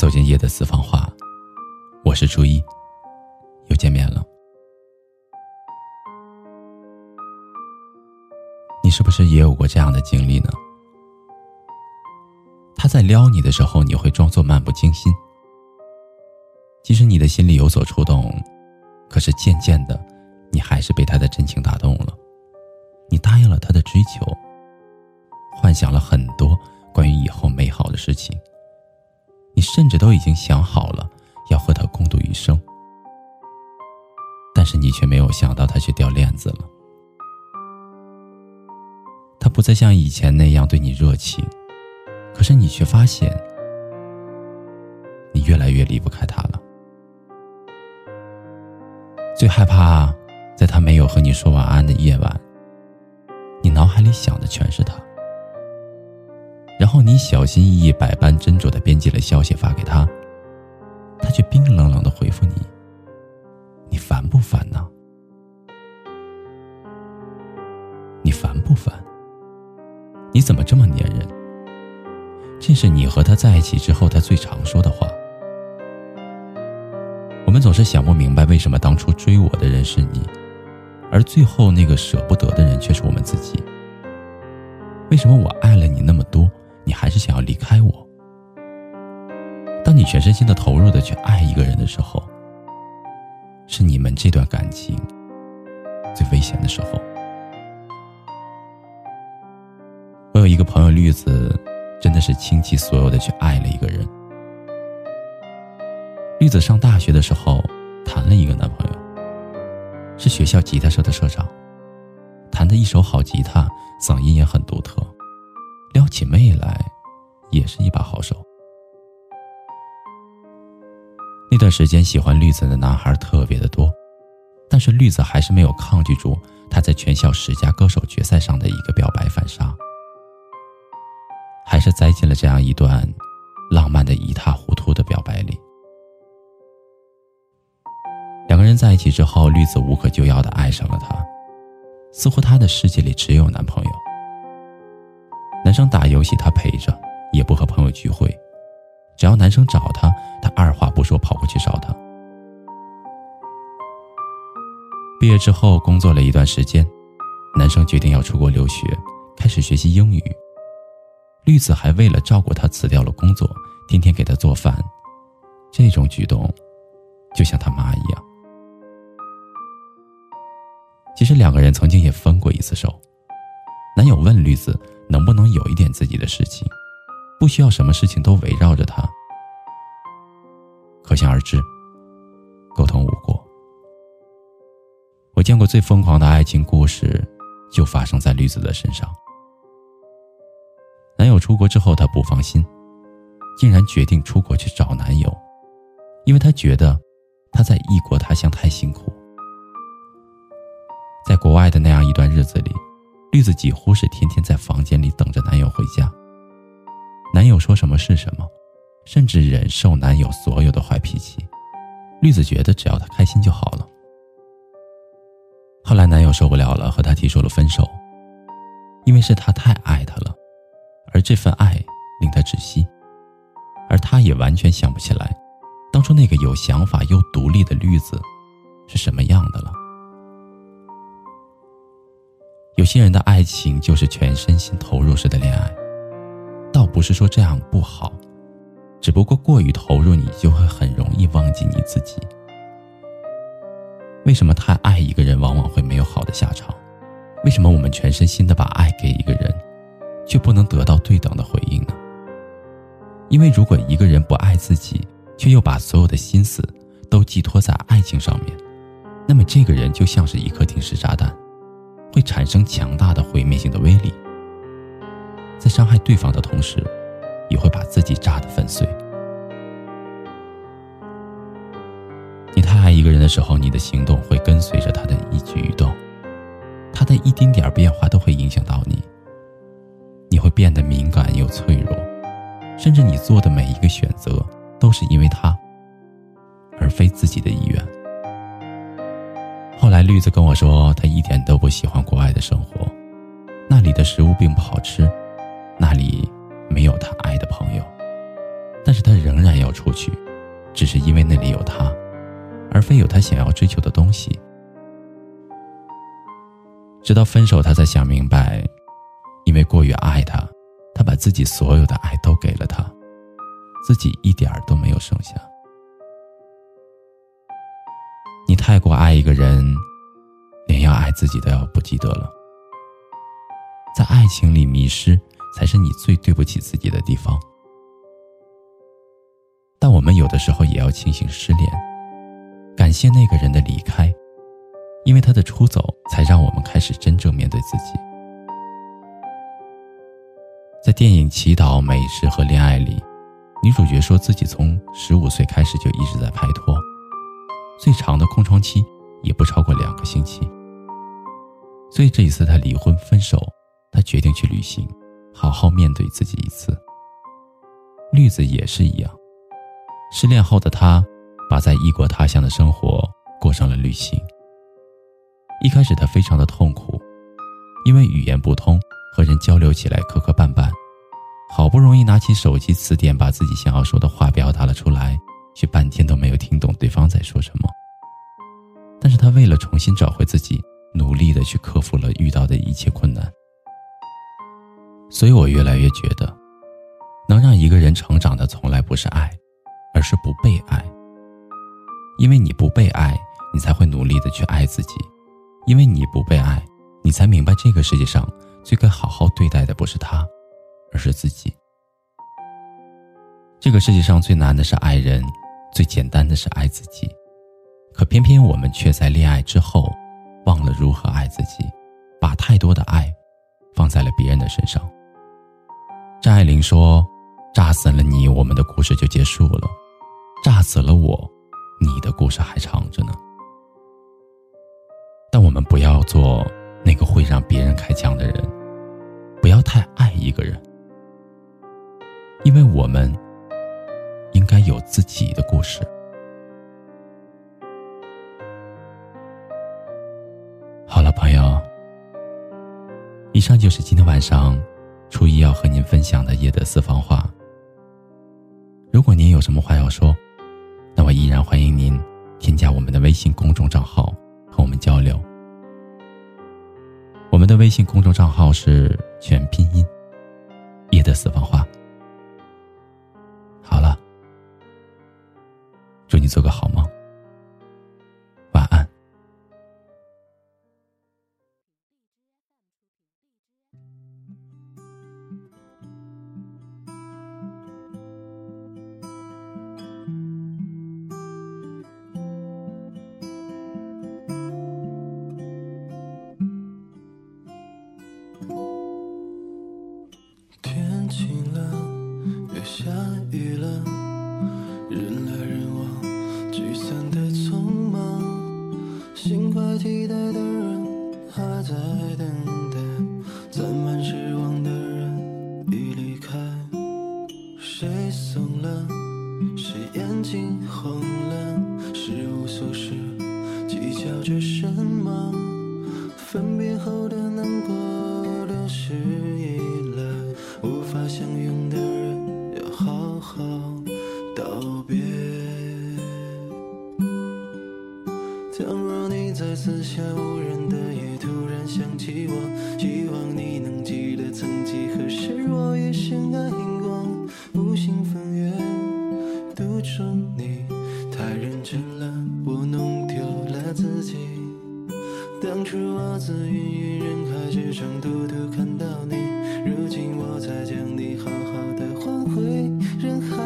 走进夜的私房话，我是初一，又见面了。你是不是也有过这样的经历呢？他在撩你的时候，你会装作漫不经心，即使你的心里有所触动，可是渐渐的，你还是被他的真情打动了。你答应了他的追求，幻想了很多关于以后美好的事情。甚至都已经想好了要和他共度余生，但是你却没有想到他却掉链子了。他不再像以前那样对你热情，可是你却发现，你越来越离不开他了。最害怕，在他没有和你说晚安的夜晚，你脑海里想的全是他。然后你小心翼翼、百般斟酌的编辑了消息发给他，他却冰冷冷的回复你：“你烦不烦呢？你烦不烦？你怎么这么粘人？”这是你和他在一起之后他最常说的话。我们总是想不明白，为什么当初追我的人是你，而最后那个舍不得的人却是我们自己？为什么我爱全身心的投入的去爱一个人的时候，是你们这段感情最危险的时候。我有一个朋友绿子，真的是倾其所有的去爱了一个人。绿子上大学的时候谈了一个男朋友，是学校吉他社的社长，弹的一手好吉他，嗓音也很独特。撩起妹来，也是一把好手。那段时间喜欢绿子的男孩特别的多，但是绿子还是没有抗拒住他在全校十佳歌手决赛上的一个表白反杀，还是栽进了这样一段浪漫的一塌糊涂的表白里。两个人在一起之后，绿子无可救药的爱上了他，似乎他的世界里只有男朋友。男生打游戏，他陪着，也不和朋友聚会。只要男生找她，她二话不说跑过去找他。毕业之后，工作了一段时间，男生决定要出国留学，开始学习英语。绿子还为了照顾他辞掉了工作，天天给他做饭。这种举动，就像他妈一样。其实两个人曾经也分过一次手。男友问绿子。能不能有一点自己的事情，不需要什么事情都围绕着他。可想而知，沟通无果。我见过最疯狂的爱情故事，就发生在绿子的身上。男友出国之后，她不放心，竟然决定出国去找男友，因为她觉得他在异国他乡太辛苦。在国外的那样一段日子里。绿子几乎是天天在房间里等着男友回家。男友说什么是什么，甚至忍受男友所有的坏脾气。绿子觉得只要他开心就好了。后来男友受不了了，和她提出了分手，因为是他太爱她了，而这份爱令他窒息，而他也完全想不起来，当初那个有想法又独立的绿子是什么样的了。有些人的爱情就是全身心投入式的恋爱，倒不是说这样不好，只不过过于投入，你就会很容易忘记你自己。为什么太爱一个人往往会没有好的下场？为什么我们全身心的把爱给一个人，却不能得到对等的回应呢？因为如果一个人不爱自己，却又把所有的心思都寄托在爱情上面，那么这个人就像是一颗定时炸弹。会产生强大的毁灭性的威力，在伤害对方的同时，也会把自己炸得粉碎。你太爱一个人的时候，你的行动会跟随着他的一举一动，他的一丁点儿变化都会影响到你。你会变得敏感又脆弱，甚至你做的每一个选择都是因为他，而非自己的意愿。后来，绿子跟我说，她一点都不喜欢国外的生活，那里的食物并不好吃，那里没有他爱的朋友，但是他仍然要要出去，只是因为那里有他，而非有他想要追求的东西。直到分手，他才想明白，因为过于爱他，他把自己所有的爱都给了他，自己一点儿都没有剩下。你太过爱一个人，连要爱自己都要不记得了。在爱情里迷失，才是你最对不起自己的地方。但我们有的时候也要庆幸失恋，感谢那个人的离开。因为他的出走，才让我们开始真正面对自己。在电影《祈祷、美食和恋爱》里，女主角说自己从十五岁开始就一直在拍拖，最长的空窗期也不超过两个星期。所以这一次她离婚分手，她决定去旅行，好好面对自己一次。绿子也是一样，失恋后的她，把在异国他乡的生活过上了旅行。一开始他非常的痛苦，因为语言不通，和人交流起来磕磕绊绊。好不容易拿起手机词典，把自己想要说的话表达了出来，却半天都没有听懂对方在说什么。但是他为了重新找回自己，努力的去克服了遇到的一切困难。所以我越来越觉得，能让一个人成长的从来不是爱，而是不被爱。因为你不被爱，你才会努力的去爱自己。因为你不被爱，你才明白这个世界上最该好好对待的不是他，而是自己。这个世界上最难的是爱人，最简单的是爱自己。可偏偏我们却在恋爱之后，忘了如何爱自己，把太多的爱放在了别人的身上。张爱玲说：“炸死了你，我们的故事就结束了；炸死了我，你的故事还长着呢。”但我们不要做那个会让别人开枪的人，不要太爱一个人，因为我们应该有自己的故事。好了，朋友，以上就是今天晚上初一要和您分享的夜的私房话。如果您有什么话要说，那我依然欢迎您添加我们的微信公众账号。和我们交流。我们的微信公众账号是全拼音“夜的私房话”。好了，祝你做个好梦。了，人来人往，聚散的匆忙，心怀期待的人还在等待，攒满失望的人已离开。谁怂了？谁眼睛红了？是无所事，计较着什么？分别后的难过都是依赖，无法相拥四下无人的夜，突然想起我，希望你能记得曾几何时，我也深爱过，无心分远，独宠你，太认真了，我弄丢了自己。当初我自芸芸人海之中，偷偷看到你，如今我才将你好好的还回人海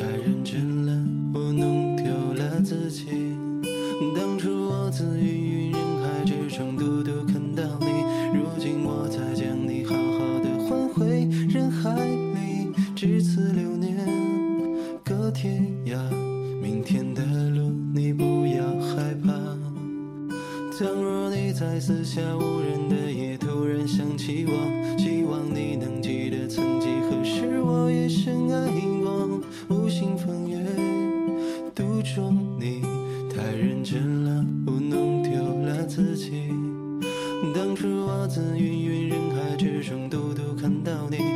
太认真了，我弄丢了自己。当初我自云云人海之中，独独看到你，如今我才将你好好的还回人海里。至此流年，隔天涯，明天的路你不要害怕。倘若你在四下无人的夜突然想起我，希望你能记得，曾几何时我也深爱过。无心风月，独钟你，太认真了，我弄丢了自己。当初我自芸芸人海之中，独独看到你。